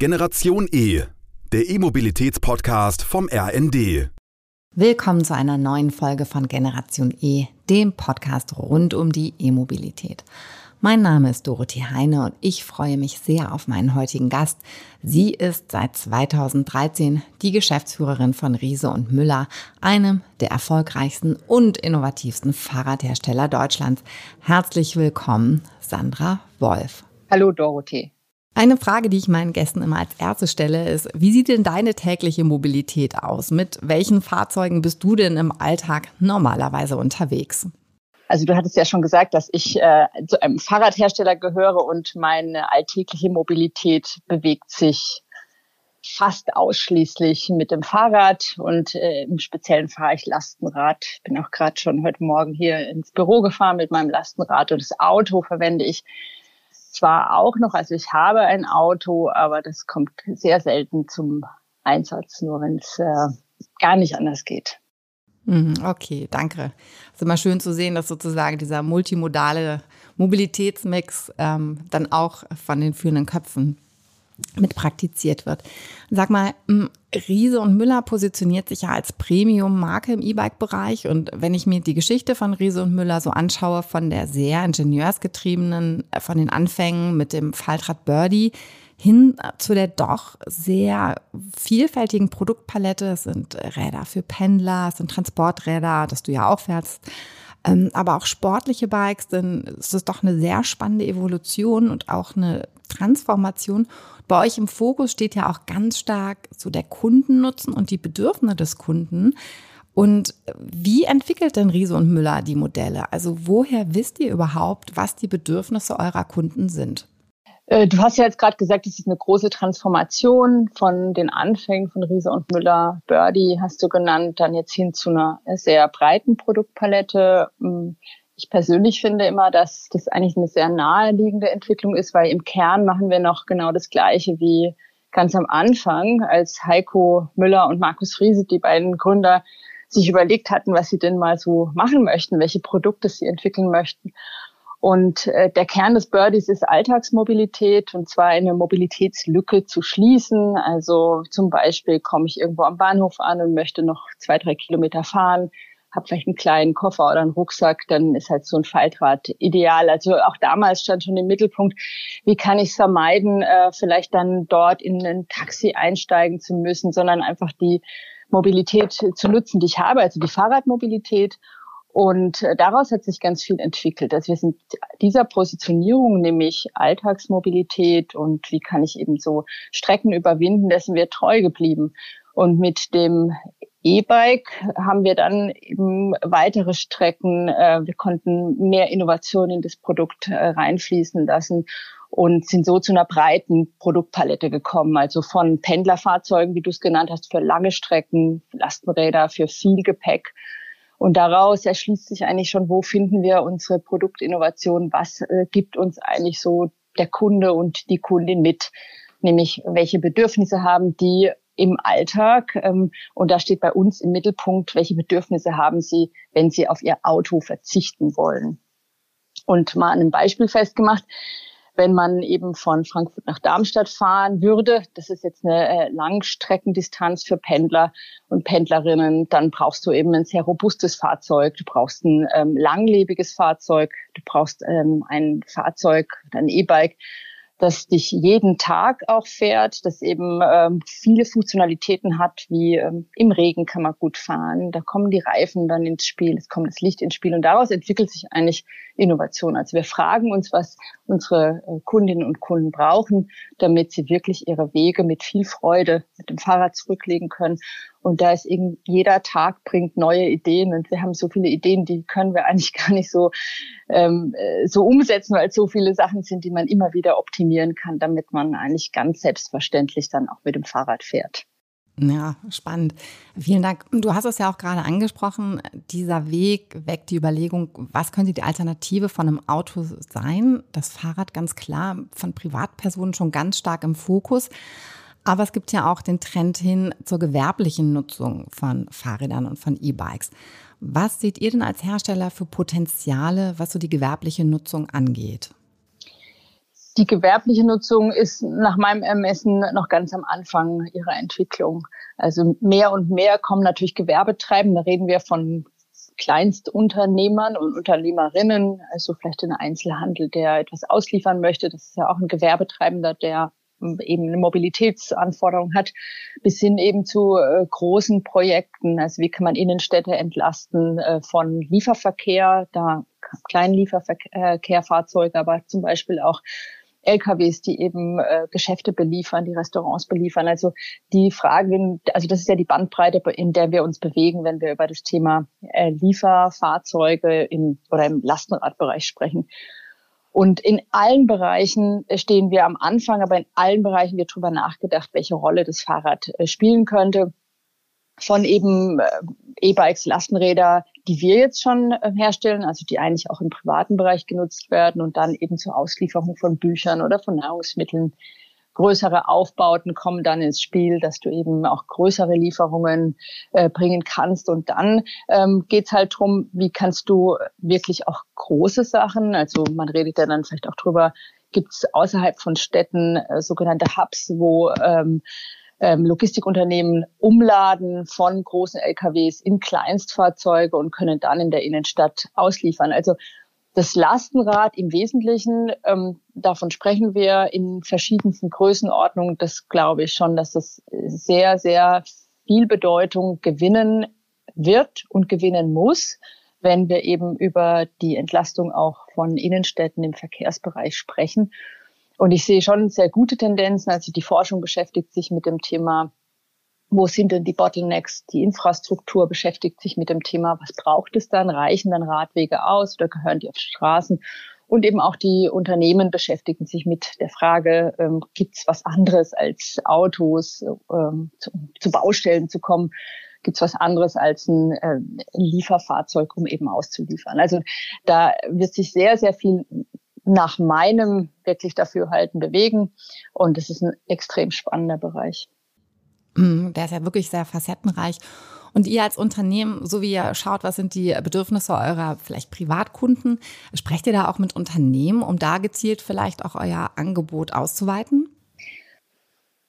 Generation E, der E-Mobilitäts-Podcast vom RND. Willkommen zu einer neuen Folge von Generation E, dem Podcast rund um die E-Mobilität. Mein Name ist Dorothee Heine und ich freue mich sehr auf meinen heutigen Gast. Sie ist seit 2013 die Geschäftsführerin von Riese und Müller, einem der erfolgreichsten und innovativsten Fahrradhersteller Deutschlands. Herzlich willkommen, Sandra Wolf. Hallo Dorothee. Eine Frage, die ich meinen Gästen immer als erste stelle, ist, wie sieht denn deine tägliche Mobilität aus? Mit welchen Fahrzeugen bist du denn im Alltag normalerweise unterwegs? Also du hattest ja schon gesagt, dass ich äh, zu einem Fahrradhersteller gehöre und meine alltägliche Mobilität bewegt sich fast ausschließlich mit dem Fahrrad und äh, im Speziellen fahre ich Lastenrad. Ich bin auch gerade schon heute Morgen hier ins Büro gefahren mit meinem Lastenrad und das Auto verwende ich zwar auch noch, also ich habe ein Auto, aber das kommt sehr selten zum Einsatz, nur wenn es äh, gar nicht anders geht. Mhm, okay, danke. Es ist immer schön zu sehen, dass sozusagen dieser multimodale Mobilitätsmix ähm, dann auch von den führenden Köpfen mit praktiziert wird. Sag mal, Riese und Müller positioniert sich ja als Premium-Marke im E-Bike-Bereich. Und wenn ich mir die Geschichte von Riese und Müller so anschaue, von der sehr ingenieursgetriebenen, äh, von den Anfängen mit dem Faltrad Birdie hin zu der doch sehr vielfältigen Produktpalette. Es sind Räder für Pendler, es sind Transporträder, das du ja auch fährst. Ähm, aber auch sportliche Bikes, denn es ist doch eine sehr spannende Evolution und auch eine Transformation. Bei euch im Fokus steht ja auch ganz stark so der Kundennutzen und die Bedürfnisse des Kunden. Und wie entwickelt denn Riese und Müller die Modelle? Also woher wisst ihr überhaupt, was die Bedürfnisse eurer Kunden sind? Äh, du hast ja jetzt gerade gesagt, es ist eine große Transformation von den Anfängen von Riese und Müller. Birdie hast du genannt, dann jetzt hin zu einer sehr breiten Produktpalette. Mm, ich persönlich finde immer, dass das eigentlich eine sehr naheliegende Entwicklung ist, weil im Kern machen wir noch genau das Gleiche wie ganz am Anfang, als Heiko Müller und Markus Riese, die beiden Gründer, sich überlegt hatten, was sie denn mal so machen möchten, welche Produkte sie entwickeln möchten. Und äh, der Kern des Birdies ist Alltagsmobilität und zwar eine Mobilitätslücke zu schließen. Also zum Beispiel komme ich irgendwo am Bahnhof an und möchte noch zwei, drei Kilometer fahren, habe vielleicht einen kleinen Koffer oder einen Rucksack, dann ist halt so ein Faltrad ideal. Also auch damals stand schon im Mittelpunkt, wie kann ich es vermeiden, äh, vielleicht dann dort in ein Taxi einsteigen zu müssen, sondern einfach die Mobilität zu nutzen, die ich habe, also die Fahrradmobilität und äh, daraus hat sich ganz viel entwickelt. Also wir sind dieser Positionierung, nämlich Alltagsmobilität und wie kann ich eben so Strecken überwinden, dessen wir treu geblieben. Und mit dem E-Bike haben wir dann eben weitere Strecken. Äh, wir konnten mehr Innovation in das Produkt äh, reinfließen lassen und sind so zu einer breiten Produktpalette gekommen. Also von Pendlerfahrzeugen, wie du es genannt hast, für lange Strecken, Lastenräder, für viel Gepäck und daraus erschließt sich eigentlich schon, wo finden wir unsere Produktinnovation, was äh, gibt uns eigentlich so der Kunde und die Kundin mit, nämlich welche Bedürfnisse haben die im Alltag. Ähm, und da steht bei uns im Mittelpunkt, welche Bedürfnisse haben sie, wenn sie auf ihr Auto verzichten wollen. Und mal an einem Beispiel festgemacht, wenn man eben von Frankfurt nach Darmstadt fahren würde, das ist jetzt eine äh, Langstreckendistanz für Pendler und Pendlerinnen, dann brauchst du eben ein sehr robustes Fahrzeug, du brauchst ein ähm, langlebiges Fahrzeug, du brauchst ähm, ein Fahrzeug, ein E-Bike, das dich jeden Tag auch fährt, das eben ähm, viele Funktionalitäten hat, wie ähm, im Regen kann man gut fahren, da kommen die Reifen dann ins Spiel, es kommt das Licht ins Spiel und daraus entwickelt sich eigentlich Innovation. Also wir fragen uns, was unsere äh, Kundinnen und Kunden brauchen, damit sie wirklich ihre Wege mit viel Freude mit dem Fahrrad zurücklegen können und da ist eben jeder Tag bringt neue Ideen und wir haben so viele Ideen, die können wir eigentlich gar nicht so, ähm, äh, so umsetzen, weil es so viele Sachen sind, die man immer wieder optimieren kann, damit man eigentlich ganz selbstverständlich dann auch mit dem Fahrrad fährt. Ja, spannend. Vielen Dank. Du hast es ja auch gerade angesprochen, dieser Weg weckt die Überlegung, was könnte die Alternative von einem Auto sein? Das Fahrrad ganz klar von Privatpersonen schon ganz stark im Fokus. Aber es gibt ja auch den Trend hin zur gewerblichen Nutzung von Fahrrädern und von E-Bikes. Was seht ihr denn als Hersteller für Potenziale, was so die gewerbliche Nutzung angeht? Die gewerbliche Nutzung ist nach meinem Ermessen noch ganz am Anfang ihrer Entwicklung. Also mehr und mehr kommen natürlich Gewerbetreibende, da reden wir von Kleinstunternehmern und Unternehmerinnen, also vielleicht ein Einzelhandel, der etwas ausliefern möchte. Das ist ja auch ein Gewerbetreibender, der eben eine Mobilitätsanforderung hat, bis hin eben zu äh, großen Projekten. Also wie kann man Innenstädte entlasten äh, von Lieferverkehr, da kleinen Lieferverkehrfahrzeuge, aber zum Beispiel auch LKWs, die eben äh, Geschäfte beliefern, die Restaurants beliefern. Also die Fragen, also das ist ja die Bandbreite, in der wir uns bewegen, wenn wir über das Thema äh, Lieferfahrzeuge im, oder im Lastenradbereich sprechen. Und in allen Bereichen stehen wir am Anfang, aber in allen Bereichen wird darüber nachgedacht, welche Rolle das Fahrrad äh, spielen könnte von eben äh, E-Bikes, Lastenräder, die wir jetzt schon äh, herstellen, also die eigentlich auch im privaten Bereich genutzt werden und dann eben zur Auslieferung von Büchern oder von Nahrungsmitteln. Größere Aufbauten kommen dann ins Spiel, dass du eben auch größere Lieferungen äh, bringen kannst. Und dann ähm, geht halt drum, wie kannst du wirklich auch große Sachen, also man redet ja dann vielleicht auch drüber, gibt es außerhalb von Städten äh, sogenannte Hubs, wo ähm, ähm, Logistikunternehmen umladen von großen LKWs in Kleinstfahrzeuge und können dann in der Innenstadt ausliefern. Also das Lastenrad im Wesentlichen, ähm, davon sprechen wir in verschiedensten Größenordnungen. Das glaube ich schon, dass das sehr, sehr viel Bedeutung gewinnen wird und gewinnen muss, wenn wir eben über die Entlastung auch von Innenstädten im Verkehrsbereich sprechen. Und ich sehe schon sehr gute Tendenzen. Also die Forschung beschäftigt sich mit dem Thema, wo sind denn die Bottlenecks? Die Infrastruktur beschäftigt sich mit dem Thema, was braucht es dann? Reichen dann Radwege aus oder gehören die auf Straßen? Und eben auch die Unternehmen beschäftigen sich mit der Frage, ähm, gibt es was anderes als Autos ähm, zu, zu, Baustellen zu kommen? Gibt es was anderes als ein äh, Lieferfahrzeug, um eben auszuliefern? Also da wird sich sehr, sehr viel nach meinem wirklich dafür halten bewegen. Und es ist ein extrem spannender Bereich. Mm, der ist ja wirklich sehr facettenreich. Und ihr als Unternehmen, so wie ihr schaut, was sind die Bedürfnisse eurer vielleicht Privatkunden, sprecht ihr da auch mit Unternehmen, um da gezielt vielleicht auch euer Angebot auszuweiten?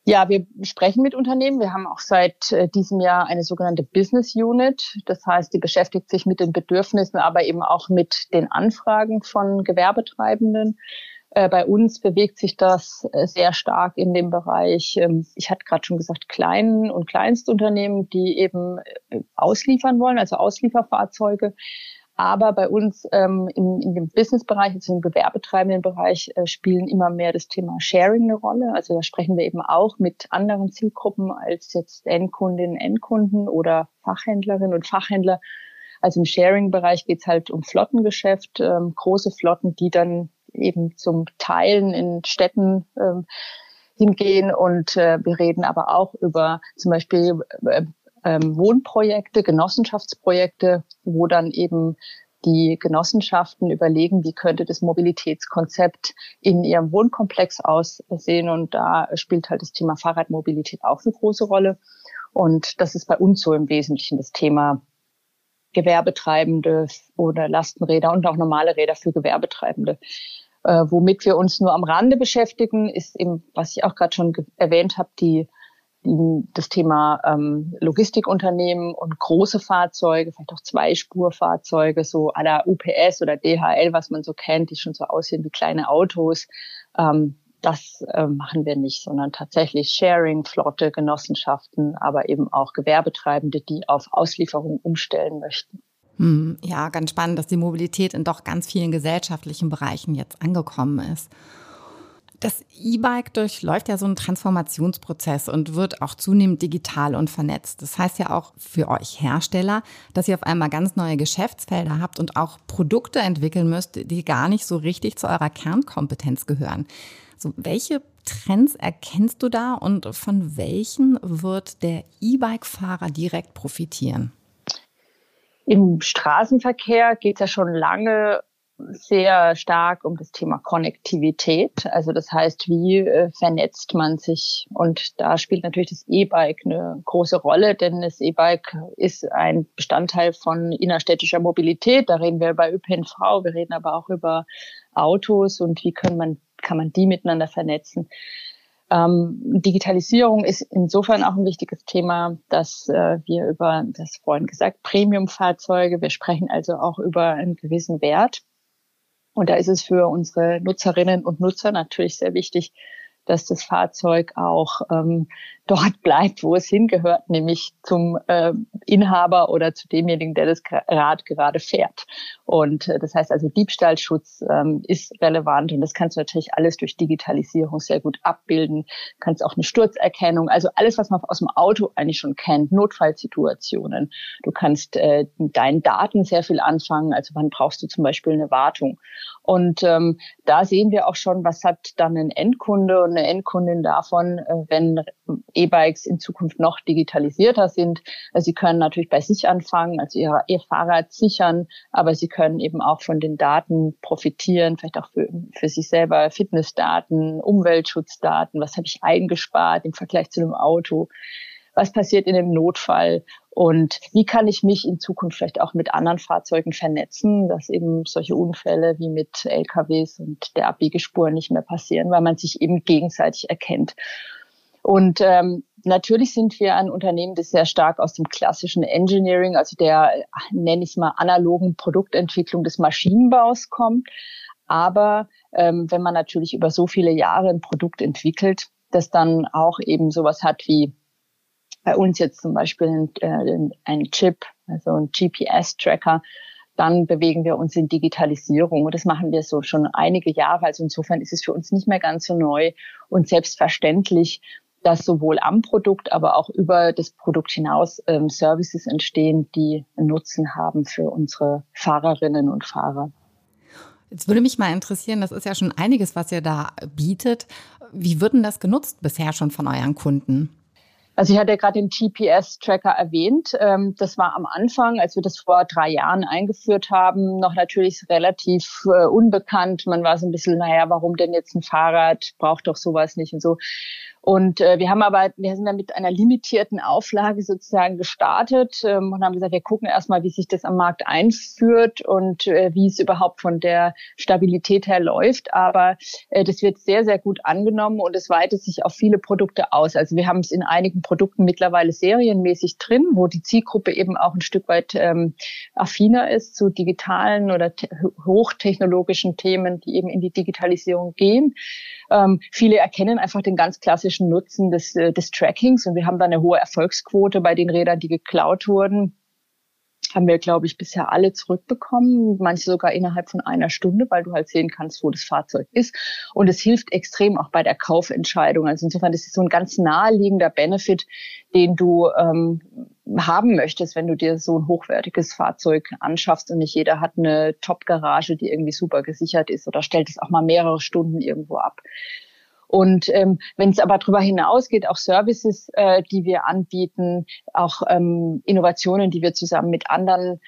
Ja, wir sprechen mit Unternehmen. Wir haben auch seit äh, diesem Jahr eine sogenannte Business Unit. Das heißt, die beschäftigt sich mit den Bedürfnissen, aber eben auch mit den Anfragen von Gewerbetreibenden. Äh, bei uns bewegt sich das äh, sehr stark in dem Bereich, ähm, ich hatte gerade schon gesagt, kleinen und Kleinstunternehmen, die eben ausliefern wollen, also Auslieferfahrzeuge. Aber bei uns ähm, in, in dem Businessbereich, also im gewerbetreibenden Bereich, äh, spielen immer mehr das Thema Sharing eine Rolle. Also da sprechen wir eben auch mit anderen Zielgruppen als jetzt Endkundinnen, Endkunden oder Fachhändlerinnen und Fachhändler. Also im Sharing-Bereich geht's halt um Flottengeschäft, ähm, große Flotten, die dann eben zum Teilen in Städten ähm, hingehen. Und äh, wir reden aber auch über zum Beispiel äh, ähm, Wohnprojekte, Genossenschaftsprojekte, wo dann eben die Genossenschaften überlegen, wie könnte das Mobilitätskonzept in ihrem Wohnkomplex aussehen. Und da spielt halt das Thema Fahrradmobilität auch eine große Rolle. Und das ist bei uns so im Wesentlichen das Thema Gewerbetreibende oder Lastenräder und auch normale Räder für Gewerbetreibende. Äh, womit wir uns nur am Rande beschäftigen, ist eben, was ich auch gerade schon erwähnt habe, die das Thema ähm, Logistikunternehmen und große Fahrzeuge, vielleicht auch Zweispurfahrzeuge, so à la UPS oder DHL, was man so kennt, die schon so aussehen wie kleine Autos. Ähm, das äh, machen wir nicht, sondern tatsächlich Sharing, Flotte, Genossenschaften, aber eben auch Gewerbetreibende, die auf Auslieferung umstellen möchten. Hm, ja, ganz spannend, dass die Mobilität in doch ganz vielen gesellschaftlichen Bereichen jetzt angekommen ist. Das E-Bike durchläuft ja so einen Transformationsprozess und wird auch zunehmend digital und vernetzt. Das heißt ja auch für euch Hersteller, dass ihr auf einmal ganz neue Geschäftsfelder habt und auch Produkte entwickeln müsst, die gar nicht so richtig zu eurer Kernkompetenz gehören. So, welche Trends erkennst du da und von welchen wird der E-Bike-Fahrer direkt profitieren? Im Straßenverkehr geht es ja schon lange sehr stark um das Thema Konnektivität. Also das heißt, wie äh, vernetzt man sich? Und da spielt natürlich das E-Bike eine große Rolle, denn das E-Bike ist ein Bestandteil von innerstädtischer Mobilität. Da reden wir über ÖPNV, wir reden aber auch über Autos und wie kann man kann man die miteinander vernetzen. Ähm, Digitalisierung ist insofern auch ein wichtiges Thema, dass äh, wir über, das vorhin gesagt, Premium-Fahrzeuge, wir sprechen also auch über einen gewissen Wert. Und da ist es für unsere Nutzerinnen und Nutzer natürlich sehr wichtig, dass das Fahrzeug auch ähm, dort bleibt, wo es hingehört, nämlich zum äh, Inhaber oder zu demjenigen, der das Rad gerade fährt. Und äh, das heißt also, Diebstahlschutz ähm, ist relevant und das kannst du natürlich alles durch Digitalisierung sehr gut abbilden. Kannst auch eine Sturzerkennung, also alles, was man aus dem Auto eigentlich schon kennt, Notfallsituationen. Du kannst äh, mit deinen Daten sehr viel anfangen. Also wann brauchst du zum Beispiel eine Wartung? Und ähm, da sehen wir auch schon, was hat dann ein Endkunde und eine Endkundin davon, äh, wenn E-Bikes in Zukunft noch digitalisierter sind. Also sie können natürlich bei sich anfangen, also ihr, ihr Fahrrad sichern, aber sie können eben auch von den Daten profitieren, vielleicht auch für, für sich selber Fitnessdaten, Umweltschutzdaten, was habe ich eingespart im Vergleich zu einem Auto, was passiert in einem Notfall und wie kann ich mich in Zukunft vielleicht auch mit anderen Fahrzeugen vernetzen, dass eben solche Unfälle wie mit LKWs und der Abbiegespur nicht mehr passieren, weil man sich eben gegenseitig erkennt. Und ähm, natürlich sind wir ein Unternehmen, das sehr stark aus dem klassischen Engineering, also der, nenne ich es mal, analogen Produktentwicklung des Maschinenbaus kommt. Aber ähm, wenn man natürlich über so viele Jahre ein Produkt entwickelt, das dann auch eben sowas hat wie bei uns jetzt zum Beispiel ein, äh, ein Chip, also ein GPS-Tracker, dann bewegen wir uns in Digitalisierung. Und das machen wir so schon einige Jahre. Also insofern ist es für uns nicht mehr ganz so neu und selbstverständlich, dass sowohl am Produkt, aber auch über das Produkt hinaus ähm, Services entstehen, die Nutzen haben für unsere Fahrerinnen und Fahrer. Jetzt würde mich mal interessieren, das ist ja schon einiges, was ihr da bietet. Wie wird denn das genutzt bisher schon von euren Kunden? Also ich hatte gerade den GPS-Tracker erwähnt. Ähm, das war am Anfang, als wir das vor drei Jahren eingeführt haben, noch natürlich relativ äh, unbekannt. Man war so ein bisschen, naja, warum denn jetzt ein Fahrrad? Braucht doch sowas nicht und so. Und äh, wir haben aber, wir sind dann mit einer limitierten Auflage sozusagen gestartet ähm, und haben gesagt, wir gucken erstmal, wie sich das am Markt einführt und äh, wie es überhaupt von der Stabilität her läuft. Aber äh, das wird sehr, sehr gut angenommen und es weitet sich auf viele Produkte aus. Also wir haben es in einigen Produkten mittlerweile serienmäßig drin, wo die Zielgruppe eben auch ein Stück weit ähm, affiner ist zu digitalen oder hochtechnologischen Themen, die eben in die Digitalisierung gehen. Ähm, viele erkennen einfach den ganz klassischen Nutzen des, äh, des Trackings und wir haben da eine hohe Erfolgsquote bei den Rädern, die geklaut wurden haben wir, glaube ich, bisher alle zurückbekommen, manche sogar innerhalb von einer Stunde, weil du halt sehen kannst, wo das Fahrzeug ist. Und es hilft extrem auch bei der Kaufentscheidung. Also insofern, das ist so ein ganz naheliegender Benefit, den du ähm, haben möchtest, wenn du dir so ein hochwertiges Fahrzeug anschaffst und nicht jeder hat eine Top-Garage, die irgendwie super gesichert ist oder stellt es auch mal mehrere Stunden irgendwo ab. Und ähm, wenn es aber darüber hinausgeht, auch Services, äh, die wir anbieten, auch ähm, Innovationen, die wir zusammen mit anderen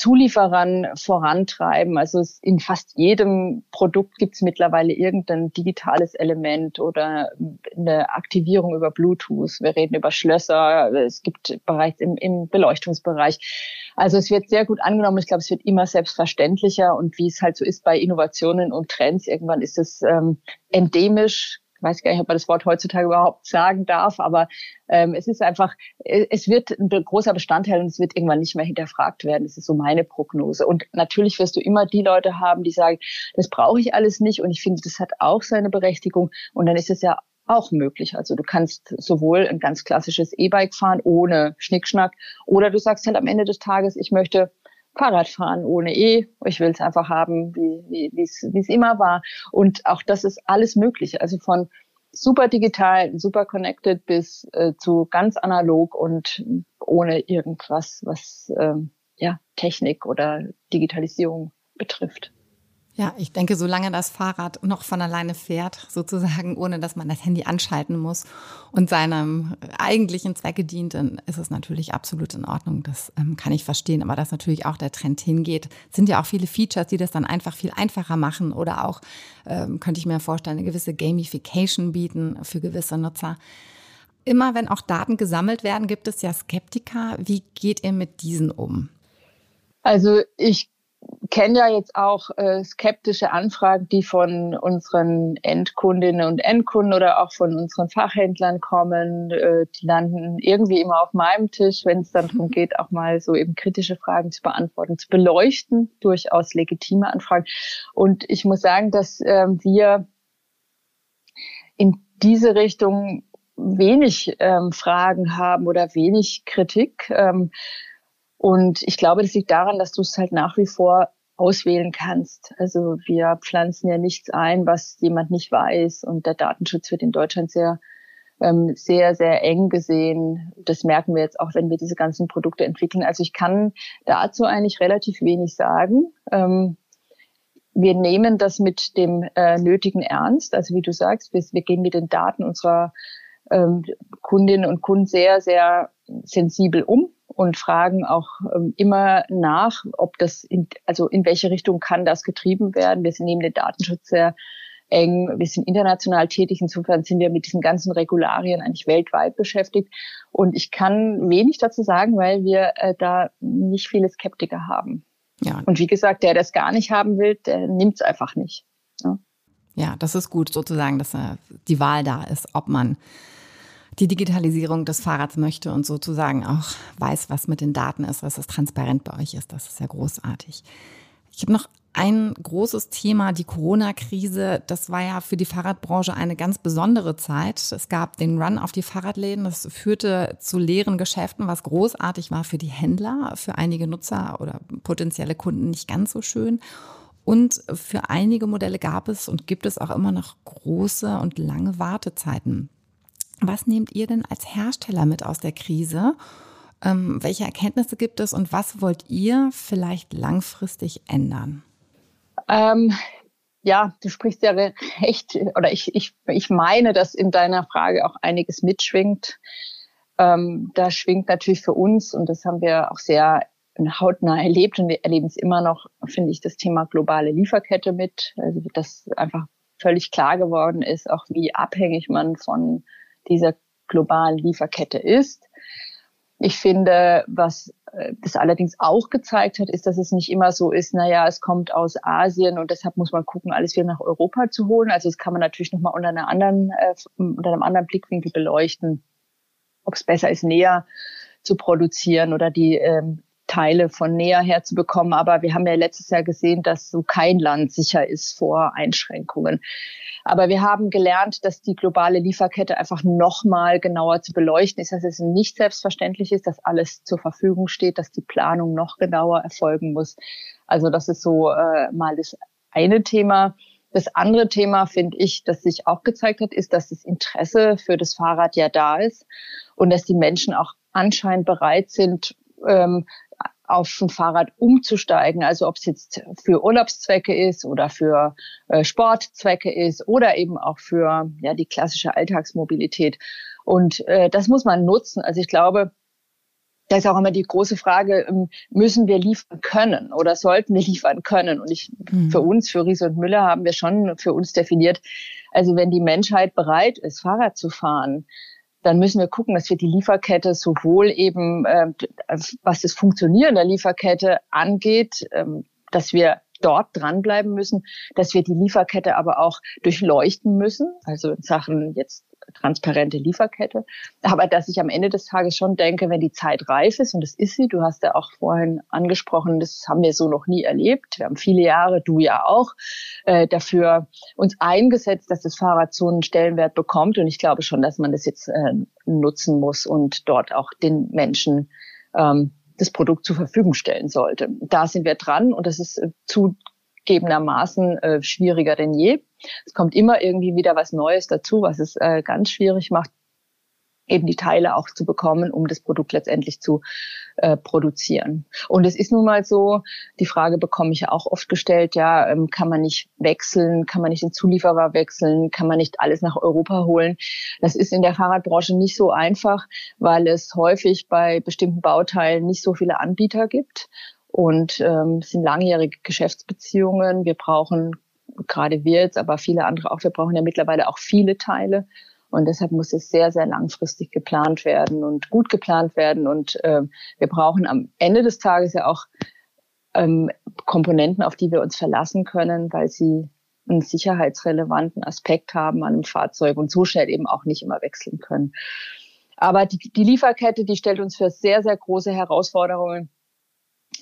Zulieferern vorantreiben. Also in fast jedem Produkt gibt es mittlerweile irgendein digitales Element oder eine Aktivierung über Bluetooth. Wir reden über Schlösser. Es gibt bereits im, im Beleuchtungsbereich. Also es wird sehr gut angenommen. Ich glaube, es wird immer selbstverständlicher. Und wie es halt so ist bei Innovationen und Trends, irgendwann ist es ähm, endemisch weiß gar nicht, ob man das Wort heutzutage überhaupt sagen darf, aber ähm, es ist einfach, äh, es wird ein großer Bestandteil und es wird irgendwann nicht mehr hinterfragt werden. Das ist so meine Prognose. Und natürlich wirst du immer die Leute haben, die sagen, das brauche ich alles nicht und ich finde, das hat auch seine Berechtigung. Und dann ist es ja auch möglich. Also du kannst sowohl ein ganz klassisches E-Bike fahren ohne Schnickschnack oder du sagst halt am Ende des Tages, ich möchte Fahrrad fahren ohne E. Ich will es einfach haben, wie wie es immer war. Und auch das ist alles möglich. Also von super digital, super connected bis äh, zu ganz analog und ohne irgendwas, was äh, ja Technik oder Digitalisierung betrifft. Ja, ich denke, solange das Fahrrad noch von alleine fährt, sozusagen, ohne dass man das Handy anschalten muss und seinem eigentlichen Zwecke dient, dann ist es natürlich absolut in Ordnung. Das ähm, kann ich verstehen. Aber dass natürlich auch der Trend hingeht, sind ja auch viele Features, die das dann einfach viel einfacher machen oder auch, ähm, könnte ich mir vorstellen, eine gewisse Gamification bieten für gewisse Nutzer. Immer wenn auch Daten gesammelt werden, gibt es ja Skeptiker. Wie geht ihr mit diesen um? Also ich kenne ja jetzt auch äh, skeptische Anfragen, die von unseren Endkundinnen und Endkunden oder auch von unseren Fachhändlern kommen. Äh, die landen irgendwie immer auf meinem Tisch, wenn es dann darum geht, auch mal so eben kritische Fragen zu beantworten, zu beleuchten, durchaus legitime Anfragen. Und ich muss sagen, dass äh, wir in diese Richtung wenig ähm, Fragen haben oder wenig Kritik. Ähm, und ich glaube, das liegt daran, dass du es halt nach wie vor auswählen kannst. Also wir pflanzen ja nichts ein, was jemand nicht weiß. Und der Datenschutz wird in Deutschland sehr, ähm, sehr, sehr eng gesehen. Das merken wir jetzt auch, wenn wir diese ganzen Produkte entwickeln. Also ich kann dazu eigentlich relativ wenig sagen. Ähm, wir nehmen das mit dem äh, nötigen Ernst. Also wie du sagst, wir, wir gehen mit den Daten unserer ähm, Kundinnen und Kunden sehr, sehr sensibel um und fragen auch ähm, immer nach, ob das, in, also in welche Richtung kann das getrieben werden. Wir sind neben dem Datenschutz sehr eng, wir sind international tätig, insofern sind wir mit diesen ganzen Regularien eigentlich weltweit beschäftigt. Und ich kann wenig dazu sagen, weil wir äh, da nicht viele Skeptiker haben. Ja. Und wie gesagt, der, der das gar nicht haben will, der nimmt es einfach nicht. Ja. ja, das ist gut sozusagen, dass äh, die Wahl da ist, ob man die Digitalisierung des Fahrrads möchte und sozusagen auch weiß, was mit den Daten ist, was das transparent bei euch ist. Das ist ja großartig. Ich habe noch ein großes Thema, die Corona-Krise. Das war ja für die Fahrradbranche eine ganz besondere Zeit. Es gab den Run auf die Fahrradläden. Das führte zu leeren Geschäften, was großartig war für die Händler, für einige Nutzer oder potenzielle Kunden nicht ganz so schön. Und für einige Modelle gab es und gibt es auch immer noch große und lange Wartezeiten. Was nehmt ihr denn als Hersteller mit aus der Krise? Ähm, welche Erkenntnisse gibt es und was wollt ihr vielleicht langfristig ändern? Ähm, ja, du sprichst ja recht, oder ich, ich, ich meine, dass in deiner Frage auch einiges mitschwingt. Ähm, da schwingt natürlich für uns, und das haben wir auch sehr hautnah erlebt und wir erleben es immer noch, finde ich, das Thema globale Lieferkette mit. Also, dass einfach völlig klar geworden ist, auch wie abhängig man von dieser globalen Lieferkette ist. Ich finde, was äh, das allerdings auch gezeigt hat, ist, dass es nicht immer so ist, naja, es kommt aus Asien und deshalb muss man gucken, alles wieder nach Europa zu holen. Also das kann man natürlich nochmal unter einer anderen, äh, unter einem anderen Blickwinkel beleuchten, ob es besser ist, näher zu produzieren oder die ähm, Teile von näher herzubekommen. Aber wir haben ja letztes Jahr gesehen, dass so kein Land sicher ist vor Einschränkungen. Aber wir haben gelernt, dass die globale Lieferkette einfach nochmal genauer zu beleuchten ist, dass es nicht selbstverständlich ist, dass alles zur Verfügung steht, dass die Planung noch genauer erfolgen muss. Also das ist so äh, mal das eine Thema. Das andere Thema, finde ich, das sich auch gezeigt hat, ist, dass das Interesse für das Fahrrad ja da ist und dass die Menschen auch anscheinend bereit sind, ähm, auf ein Fahrrad umzusteigen. Also ob es jetzt für Urlaubszwecke ist oder für äh, Sportzwecke ist oder eben auch für ja die klassische Alltagsmobilität. Und äh, das muss man nutzen. Also ich glaube, da ist auch immer die große Frage, ähm, müssen wir liefern können oder sollten wir liefern können? Und ich, mhm. für uns, für Riese und Müller haben wir schon für uns definiert, also wenn die Menschheit bereit ist, Fahrrad zu fahren, dann müssen wir gucken, dass wir die Lieferkette sowohl eben, äh, was das Funktionieren der Lieferkette angeht, ähm, dass wir dort dranbleiben müssen, dass wir die Lieferkette aber auch durchleuchten müssen, also in Sachen jetzt transparente Lieferkette. Aber dass ich am Ende des Tages schon denke, wenn die Zeit reif ist, und das ist sie, du hast ja auch vorhin angesprochen, das haben wir so noch nie erlebt. Wir haben viele Jahre, du ja auch, äh, dafür uns eingesetzt, dass das Fahrrad so einen Stellenwert bekommt. Und ich glaube schon, dass man das jetzt äh, nutzen muss und dort auch den Menschen ähm, das Produkt zur Verfügung stellen sollte. Da sind wir dran und das ist äh, zugegebenermaßen äh, schwieriger denn je. Es kommt immer irgendwie wieder was Neues dazu, was es äh, ganz schwierig macht, eben die Teile auch zu bekommen, um das Produkt letztendlich zu äh, produzieren. Und es ist nun mal so, die Frage bekomme ich ja auch oft gestellt, ja, ähm, kann man nicht wechseln, kann man nicht den Zulieferer wechseln, kann man nicht alles nach Europa holen. Das ist in der Fahrradbranche nicht so einfach, weil es häufig bei bestimmten Bauteilen nicht so viele Anbieter gibt. Und ähm, es sind langjährige Geschäftsbeziehungen. Wir brauchen gerade wir jetzt, aber viele andere auch, wir brauchen ja mittlerweile auch viele Teile. Und deshalb muss es sehr, sehr langfristig geplant werden und gut geplant werden. Und äh, wir brauchen am Ende des Tages ja auch ähm, Komponenten, auf die wir uns verlassen können, weil sie einen sicherheitsrelevanten Aspekt haben an einem Fahrzeug und so schnell eben auch nicht immer wechseln können. Aber die, die Lieferkette, die stellt uns für sehr, sehr große Herausforderungen.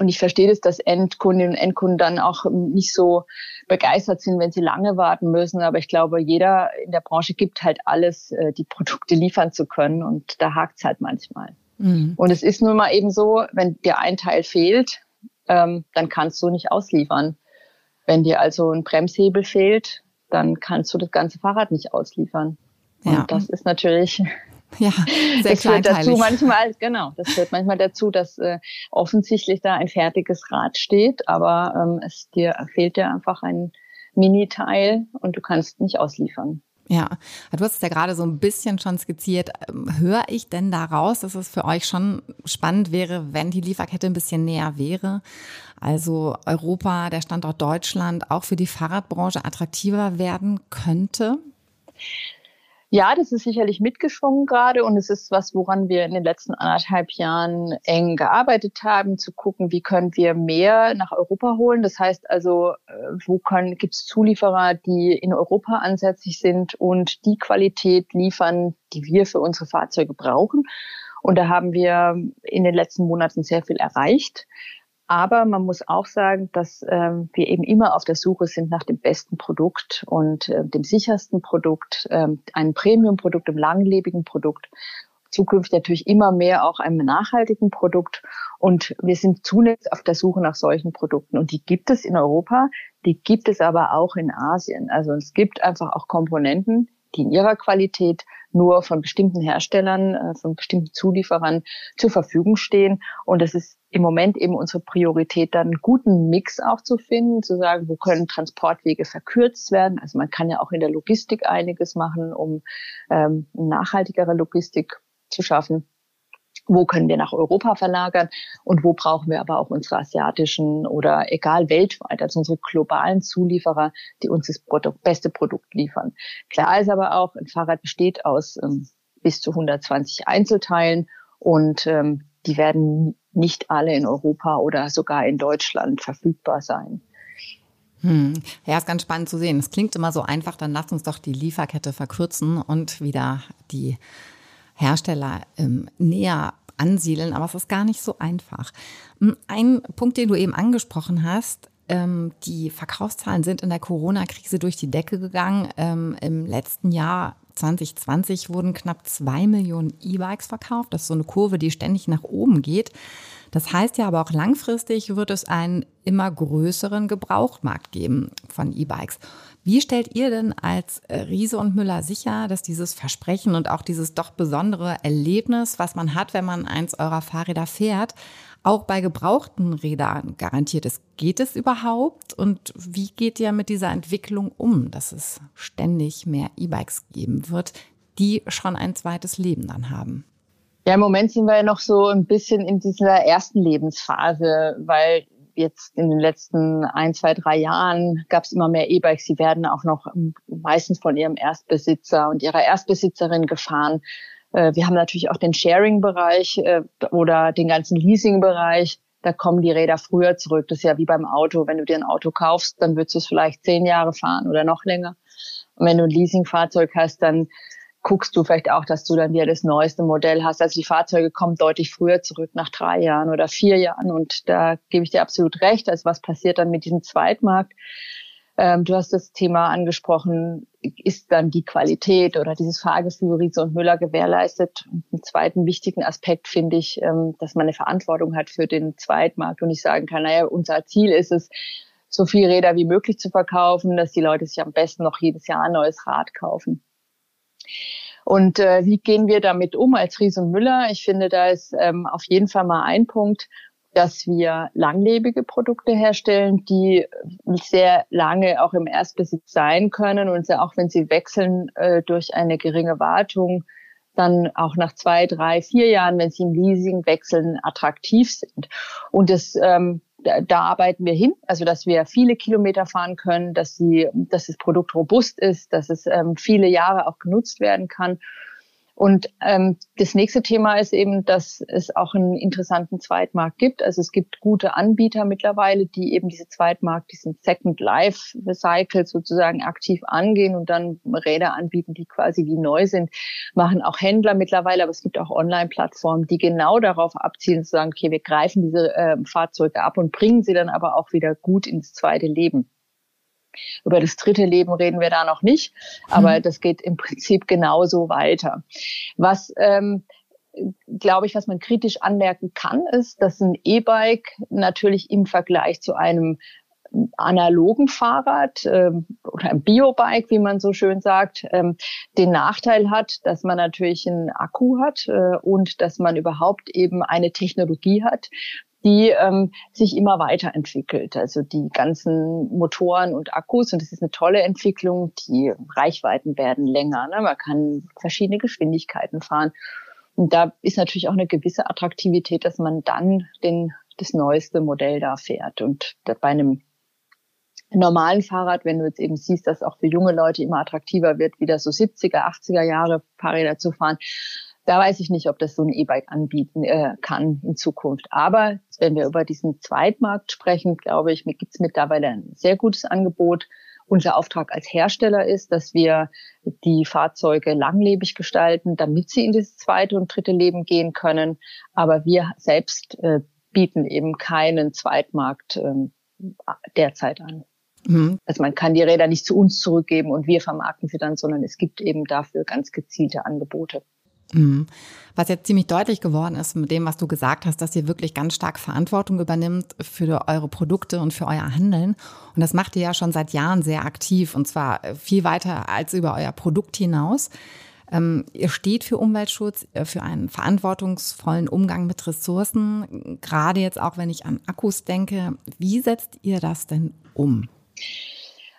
Und ich verstehe das, dass Endkundinnen und Endkunden dann auch nicht so begeistert sind, wenn sie lange warten müssen. Aber ich glaube, jeder in der Branche gibt halt alles, äh, die Produkte liefern zu können. Und da hakt es halt manchmal. Mhm. Und es ist nun mal eben so, wenn dir ein Teil fehlt, ähm, dann kannst du nicht ausliefern. Wenn dir also ein Bremshebel fehlt, dann kannst du das ganze Fahrrad nicht ausliefern. Und ja. das ist natürlich ja, sehr das führt dazu manchmal, genau, das führt manchmal dazu, dass äh, offensichtlich da ein fertiges Rad steht, aber ähm, es dir fehlt dir einfach ein Mini-Teil und du kannst nicht ausliefern. Ja, du hast es ja gerade so ein bisschen schon skizziert. Ähm, Höre ich denn daraus, dass es für euch schon spannend wäre, wenn die Lieferkette ein bisschen näher wäre? Also Europa, der Standort Deutschland, auch für die Fahrradbranche attraktiver werden könnte? Ja, das ist sicherlich mitgeschwungen gerade und es ist was, woran wir in den letzten anderthalb Jahren eng gearbeitet haben, zu gucken, wie können wir mehr nach Europa holen. Das heißt also, äh, wo gibt es Zulieferer, die in Europa ansässig sind und die Qualität liefern, die wir für unsere Fahrzeuge brauchen. Und da haben wir in den letzten Monaten sehr viel erreicht. Aber man muss auch sagen, dass ähm, wir eben immer auf der Suche sind nach dem besten Produkt und äh, dem sichersten Produkt, äh, einem Premium-Produkt, einem langlebigen Produkt. Zukünftig natürlich immer mehr auch einem nachhaltigen Produkt. Und wir sind zunächst auf der Suche nach solchen Produkten. Und die gibt es in Europa, die gibt es aber auch in Asien. Also es gibt einfach auch Komponenten, die in ihrer Qualität nur von bestimmten Herstellern, äh, von bestimmten Zulieferern zur Verfügung stehen. Und es ist im Moment eben unsere Priorität, dann einen guten Mix auch zu finden, zu sagen, wo können Transportwege verkürzt werden. Also man kann ja auch in der Logistik einiges machen, um ähm, nachhaltigere Logistik zu schaffen wo können wir nach Europa verlagern und wo brauchen wir aber auch unsere asiatischen oder egal weltweit, also unsere globalen Zulieferer, die uns das Produkt, beste Produkt liefern. Klar ist aber auch, ein Fahrrad besteht aus ähm, bis zu 120 Einzelteilen und ähm, die werden nicht alle in Europa oder sogar in Deutschland verfügbar sein. Hm. Ja, ist ganz spannend zu sehen. Es klingt immer so einfach, dann lasst uns doch die Lieferkette verkürzen und wieder die Hersteller ähm, näher ansiedeln, aber es ist gar nicht so einfach. Hm, ein Punkt, den du eben angesprochen hast, ähm, die Verkaufszahlen sind in der Corona-Krise durch die Decke gegangen. Ähm, Im letzten Jahr 2020 wurden knapp zwei Millionen E-Bikes verkauft. Das ist so eine Kurve, die ständig nach oben geht. Das heißt ja aber auch langfristig wird es einen immer größeren Gebrauchtmarkt geben von E-Bikes. Wie stellt ihr denn als äh, Riese und Müller sicher, dass dieses Versprechen und auch dieses doch besondere Erlebnis, was man hat, wenn man eins eurer Fahrräder fährt, auch bei gebrauchten Rädern garantiert ist? Geht es überhaupt? Und wie geht ihr mit dieser Entwicklung um, dass es ständig mehr E-Bikes geben wird, die schon ein zweites Leben dann haben? Ja, im Moment sind wir ja noch so ein bisschen in dieser ersten Lebensphase, weil jetzt in den letzten ein, zwei, drei Jahren gab es immer mehr E-Bikes. Sie werden auch noch meistens von ihrem Erstbesitzer und ihrer Erstbesitzerin gefahren. Äh, wir haben natürlich auch den Sharing-Bereich äh, oder den ganzen Leasing-Bereich. Da kommen die Räder früher zurück. Das ist ja wie beim Auto. Wenn du dir ein Auto kaufst, dann würdest du es vielleicht zehn Jahre fahren oder noch länger. Und wenn du ein Leasing-Fahrzeug hast, dann guckst du vielleicht auch, dass du dann wieder das neueste Modell hast. Also die Fahrzeuge kommen deutlich früher zurück, nach drei Jahren oder vier Jahren. Und da gebe ich dir absolut recht. Also was passiert dann mit diesem Zweitmarkt? Ähm, du hast das Thema angesprochen, ist dann die Qualität oder dieses Fahrgefühl Riese und Müller gewährleistet? Und einen zweiten wichtigen Aspekt finde ich, ähm, dass man eine Verantwortung hat für den Zweitmarkt und nicht sagen kann, naja, unser Ziel ist es, so viele Räder wie möglich zu verkaufen, dass die Leute sich am besten noch jedes Jahr ein neues Rad kaufen. Und äh, wie gehen wir damit um als Ries und Müller? Ich finde, da ist ähm, auf jeden Fall mal ein Punkt, dass wir langlebige Produkte herstellen, die sehr lange auch im Erstbesitz sein können und auch wenn sie wechseln äh, durch eine geringe Wartung, dann auch nach zwei, drei, vier Jahren, wenn sie im Leasing wechseln, attraktiv sind. Und das ähm, da, arbeiten wir hin, also dass wir viele Kilometer fahren können, dass sie, dass das Produkt robust ist, dass es ähm, viele Jahre auch genutzt werden kann. Und ähm, das nächste Thema ist eben, dass es auch einen interessanten Zweitmarkt gibt. Also es gibt gute Anbieter mittlerweile, die eben diese Zweitmarkt, diesen Second Life Cycle sozusagen aktiv angehen und dann Räder anbieten, die quasi wie neu sind. Machen auch Händler mittlerweile, aber es gibt auch Online-Plattformen, die genau darauf abzielen, zu sagen, okay, wir greifen diese äh, Fahrzeuge ab und bringen sie dann aber auch wieder gut ins zweite Leben. Über das dritte Leben reden wir da noch nicht, aber mhm. das geht im Prinzip genauso weiter. Was ähm, glaube ich, was man kritisch anmerken kann, ist, dass ein E-Bike natürlich im Vergleich zu einem analogen Fahrrad ähm, oder ein Biobike, wie man so schön sagt, ähm, den Nachteil hat, dass man natürlich einen Akku hat äh, und dass man überhaupt eben eine Technologie hat, die ähm, sich immer weiterentwickelt. Also die ganzen Motoren und Akkus, und das ist eine tolle Entwicklung, die Reichweiten werden länger. Ne? Man kann verschiedene Geschwindigkeiten fahren. Und da ist natürlich auch eine gewisse Attraktivität, dass man dann den, das neueste Modell da fährt. Und bei einem normalen Fahrrad, wenn du jetzt eben siehst, dass auch für junge Leute immer attraktiver wird, wieder so 70er, 80er Jahre Fahrräder zu fahren, da weiß ich nicht, ob das so ein E-Bike anbieten äh, kann in Zukunft. Aber wenn wir über diesen Zweitmarkt sprechen, glaube ich, gibt es mittlerweile ein sehr gutes Angebot. Unser Auftrag als Hersteller ist, dass wir die Fahrzeuge langlebig gestalten, damit sie in das zweite und dritte Leben gehen können. Aber wir selbst äh, bieten eben keinen Zweitmarkt äh, derzeit an. Mhm. Also man kann die Räder nicht zu uns zurückgeben und wir vermarkten sie dann, sondern es gibt eben dafür ganz gezielte Angebote. Mhm. Was jetzt ziemlich deutlich geworden ist mit dem, was du gesagt hast, dass ihr wirklich ganz stark Verantwortung übernimmt für eure Produkte und für euer Handeln. Und das macht ihr ja schon seit Jahren sehr aktiv und zwar viel weiter als über euer Produkt hinaus. Ähm, ihr steht für Umweltschutz, äh, für einen verantwortungsvollen Umgang mit Ressourcen. Gerade jetzt auch, wenn ich an Akkus denke. Wie setzt ihr das denn um?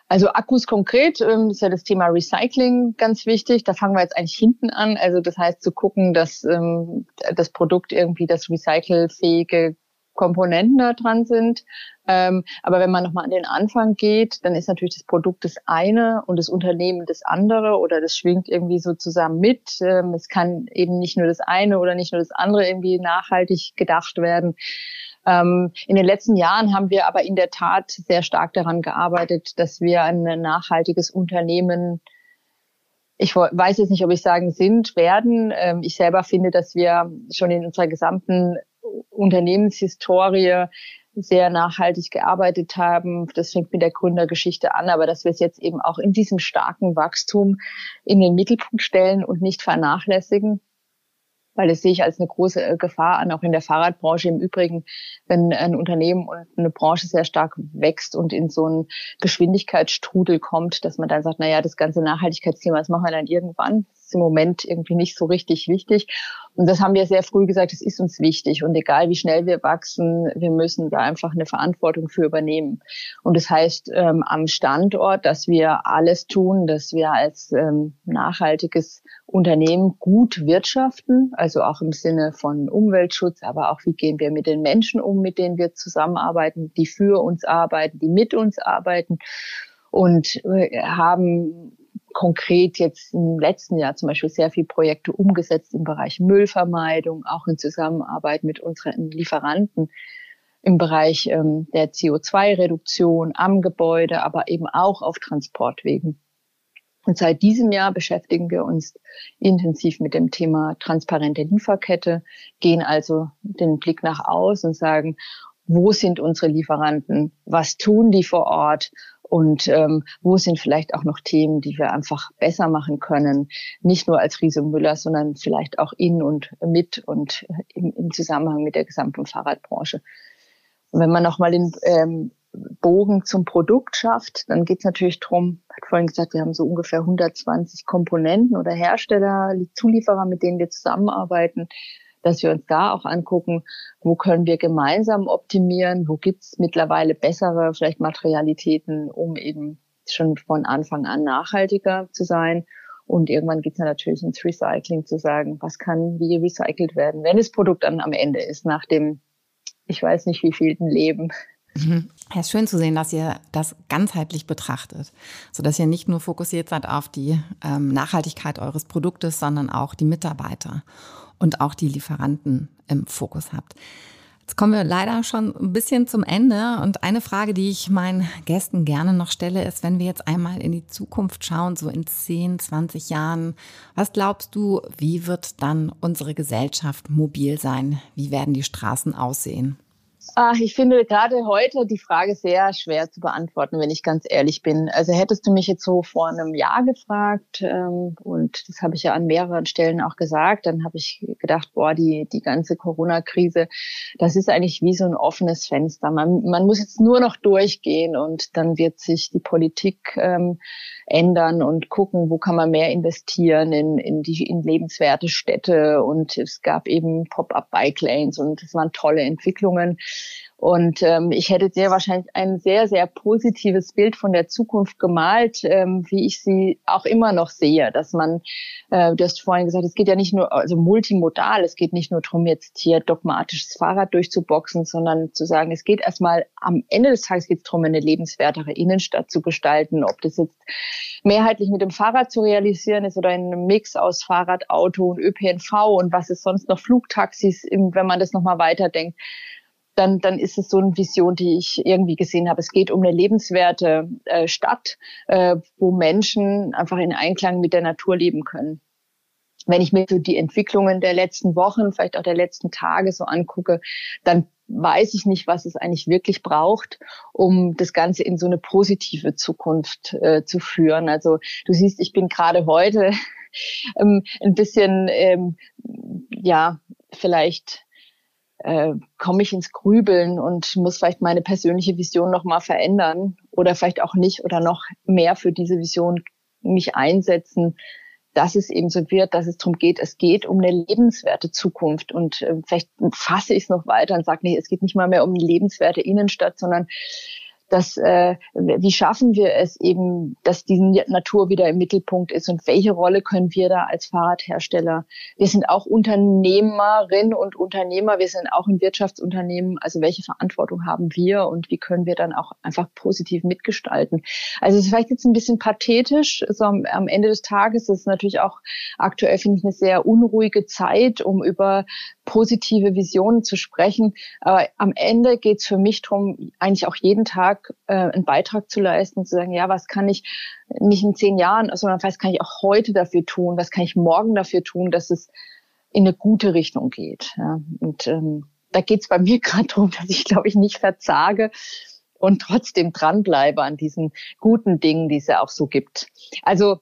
Also Akkus konkret ähm, ist ja das Thema Recycling ganz wichtig. Da fangen wir jetzt eigentlich hinten an. Also das heißt zu gucken, dass ähm, das Produkt irgendwie das recycelfähige Komponenten da dran sind. Ähm, aber wenn man nochmal an den Anfang geht, dann ist natürlich das Produkt das eine und das Unternehmen das andere oder das schwingt irgendwie so zusammen mit. Ähm, es kann eben nicht nur das eine oder nicht nur das andere irgendwie nachhaltig gedacht werden. Ähm, in den letzten Jahren haben wir aber in der Tat sehr stark daran gearbeitet, dass wir ein nachhaltiges Unternehmen ich weiß jetzt nicht, ob ich sagen sind, werden. Ähm, ich selber finde, dass wir schon in unserer gesamten Unternehmenshistorie sehr nachhaltig gearbeitet haben. Das fängt mit der Gründergeschichte an, aber dass wir es jetzt eben auch in diesem starken Wachstum in den Mittelpunkt stellen und nicht vernachlässigen weil das sehe ich als eine große äh, Gefahr an, auch in der Fahrradbranche. Im Übrigen, wenn ein Unternehmen und eine Branche sehr stark wächst und in so einen Geschwindigkeitsstrudel kommt, dass man dann sagt, na ja, das ganze Nachhaltigkeitsthema, das machen wir dann irgendwann ist im Moment irgendwie nicht so richtig wichtig. Und das haben wir sehr früh gesagt, es ist uns wichtig. Und egal wie schnell wir wachsen, wir müssen da einfach eine Verantwortung für übernehmen. Und das heißt ähm, am Standort, dass wir alles tun, dass wir als ähm, nachhaltiges Unternehmen gut wirtschaften, also auch im Sinne von Umweltschutz, aber auch wie gehen wir mit den Menschen um, mit denen wir zusammenarbeiten, die für uns arbeiten, die mit uns arbeiten und äh, haben konkret jetzt im letzten Jahr zum Beispiel sehr viele Projekte umgesetzt im Bereich Müllvermeidung, auch in Zusammenarbeit mit unseren Lieferanten im Bereich ähm, der CO2-Reduktion am Gebäude, aber eben auch auf Transportwegen. Und seit diesem Jahr beschäftigen wir uns intensiv mit dem Thema transparente Lieferkette, gehen also den Blick nach aus und sagen, wo sind unsere Lieferanten? Was tun die vor Ort? Und ähm, wo sind vielleicht auch noch Themen, die wir einfach besser machen können, nicht nur als Riese Müller, sondern vielleicht auch in und mit und im, im Zusammenhang mit der gesamten Fahrradbranche. Und wenn man nochmal den ähm, Bogen zum Produkt schafft, dann geht es natürlich drum. hat vorhin gesagt, wir haben so ungefähr 120 Komponenten oder Hersteller, Zulieferer, mit denen wir zusammenarbeiten dass wir uns da auch angucken, wo können wir gemeinsam optimieren, wo gibt's mittlerweile bessere vielleicht Materialitäten, um eben schon von Anfang an nachhaltiger zu sein. Und irgendwann geht's dann natürlich ins Recycling zu sagen, was kann wie recycelt werden, wenn das Produkt dann am Ende ist, nach dem, ich weiß nicht, wievielten Leben. Mhm. Ja, schön zu sehen, dass ihr das ganzheitlich betrachtet, sodass ihr nicht nur fokussiert seid auf die ähm, Nachhaltigkeit eures Produktes, sondern auch die Mitarbeiter und auch die Lieferanten im Fokus habt. Jetzt kommen wir leider schon ein bisschen zum Ende. Und eine Frage, die ich meinen Gästen gerne noch stelle, ist, wenn wir jetzt einmal in die Zukunft schauen, so in 10, 20 Jahren, was glaubst du, wie wird dann unsere Gesellschaft mobil sein? Wie werden die Straßen aussehen? Ach, ich finde gerade heute die Frage sehr schwer zu beantworten, wenn ich ganz ehrlich bin. Also hättest du mich jetzt so vor einem Jahr gefragt, ähm, und das habe ich ja an mehreren Stellen auch gesagt, dann habe ich gedacht, boah, die, die ganze Corona-Krise, das ist eigentlich wie so ein offenes Fenster. Man, man muss jetzt nur noch durchgehen und dann wird sich die Politik ähm, ändern und gucken, wo kann man mehr investieren in, in die in lebenswerte Städte. Und es gab eben Pop-up-Bike-Lanes und es waren tolle Entwicklungen. Und ähm, ich hätte sehr wahrscheinlich ein sehr, sehr positives Bild von der Zukunft gemalt, ähm, wie ich sie auch immer noch sehe. Dass man, äh, du hast vorhin gesagt, es geht ja nicht nur, also multimodal, es geht nicht nur darum, jetzt hier dogmatisches Fahrrad durchzuboxen, sondern zu sagen, es geht erstmal am Ende des Tages geht es darum, eine lebenswertere Innenstadt zu gestalten. Ob das jetzt mehrheitlich mit dem Fahrrad zu realisieren ist oder in einem Mix aus Fahrrad, Auto und ÖPNV und was ist sonst noch Flugtaxis, wenn man das nochmal weiterdenkt dann, dann ist es so eine Vision, die ich irgendwie gesehen habe. Es geht um eine lebenswerte äh, Stadt, äh, wo Menschen einfach in Einklang mit der Natur leben können. Wenn ich mir so die Entwicklungen der letzten Wochen, vielleicht auch der letzten Tage so angucke, dann weiß ich nicht, was es eigentlich wirklich braucht, um das Ganze in so eine positive Zukunft äh, zu führen. Also du siehst, ich bin gerade heute ähm, ein bisschen, ähm, ja, vielleicht äh, komme ich ins Grübeln und muss vielleicht meine persönliche Vision nochmal verändern oder vielleicht auch nicht oder noch mehr für diese Vision mich einsetzen, dass es eben so wird, dass es darum geht, es geht um eine lebenswerte Zukunft. Und äh, vielleicht fasse ich es noch weiter und sage, nee, es geht nicht mal mehr um eine lebenswerte Innenstadt, sondern dass äh, wie schaffen wir es eben, dass die Natur wieder im Mittelpunkt ist und welche Rolle können wir da als Fahrradhersteller? Wir sind auch Unternehmerin und Unternehmer, wir sind auch ein Wirtschaftsunternehmen, also welche Verantwortung haben wir und wie können wir dann auch einfach positiv mitgestalten? Also es ist vielleicht jetzt ein bisschen pathetisch, so am, am Ende des Tages ist es natürlich auch aktuell finde ich eine sehr unruhige Zeit, um über positive Visionen zu sprechen. Aber am Ende geht es für mich darum, eigentlich auch jeden Tag äh, einen Beitrag zu leisten, zu sagen, ja, was kann ich nicht in zehn Jahren, sondern was kann ich auch heute dafür tun, was kann ich morgen dafür tun, dass es in eine gute Richtung geht. Ja. Und ähm, da geht es bei mir gerade darum, dass ich, glaube ich, nicht verzage und trotzdem dranbleibe an diesen guten Dingen, die es ja auch so gibt. Also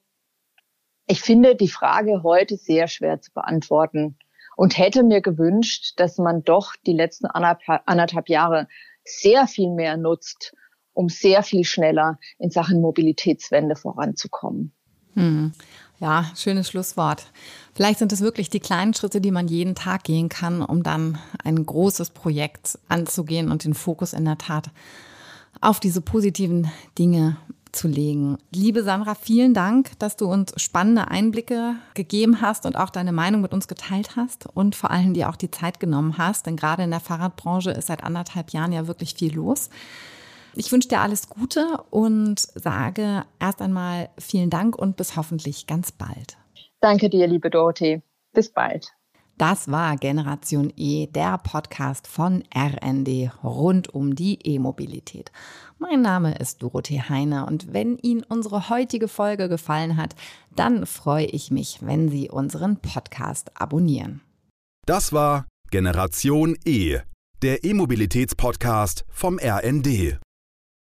ich finde die Frage heute sehr schwer zu beantworten und hätte mir gewünscht, dass man doch die letzten anderthalb Jahre sehr viel mehr nutzt, um sehr viel schneller in Sachen Mobilitätswende voranzukommen. Hm. Ja, schönes Schlusswort. Vielleicht sind es wirklich die kleinen Schritte, die man jeden Tag gehen kann, um dann ein großes Projekt anzugehen und den Fokus in der Tat auf diese positiven Dinge zu legen. Liebe Sandra, vielen Dank, dass du uns spannende Einblicke gegeben hast und auch deine Meinung mit uns geteilt hast und vor allem dir auch die Zeit genommen hast, denn gerade in der Fahrradbranche ist seit anderthalb Jahren ja wirklich viel los. Ich wünsche dir alles Gute und sage erst einmal vielen Dank und bis hoffentlich ganz bald. Danke dir, liebe Dorothee. Bis bald. Das war Generation E, der Podcast von RND rund um die E-Mobilität. Mein Name ist Dorothee Heine und wenn Ihnen unsere heutige Folge gefallen hat, dann freue ich mich, wenn Sie unseren Podcast abonnieren. Das war Generation E, der E-Mobilitätspodcast vom RND.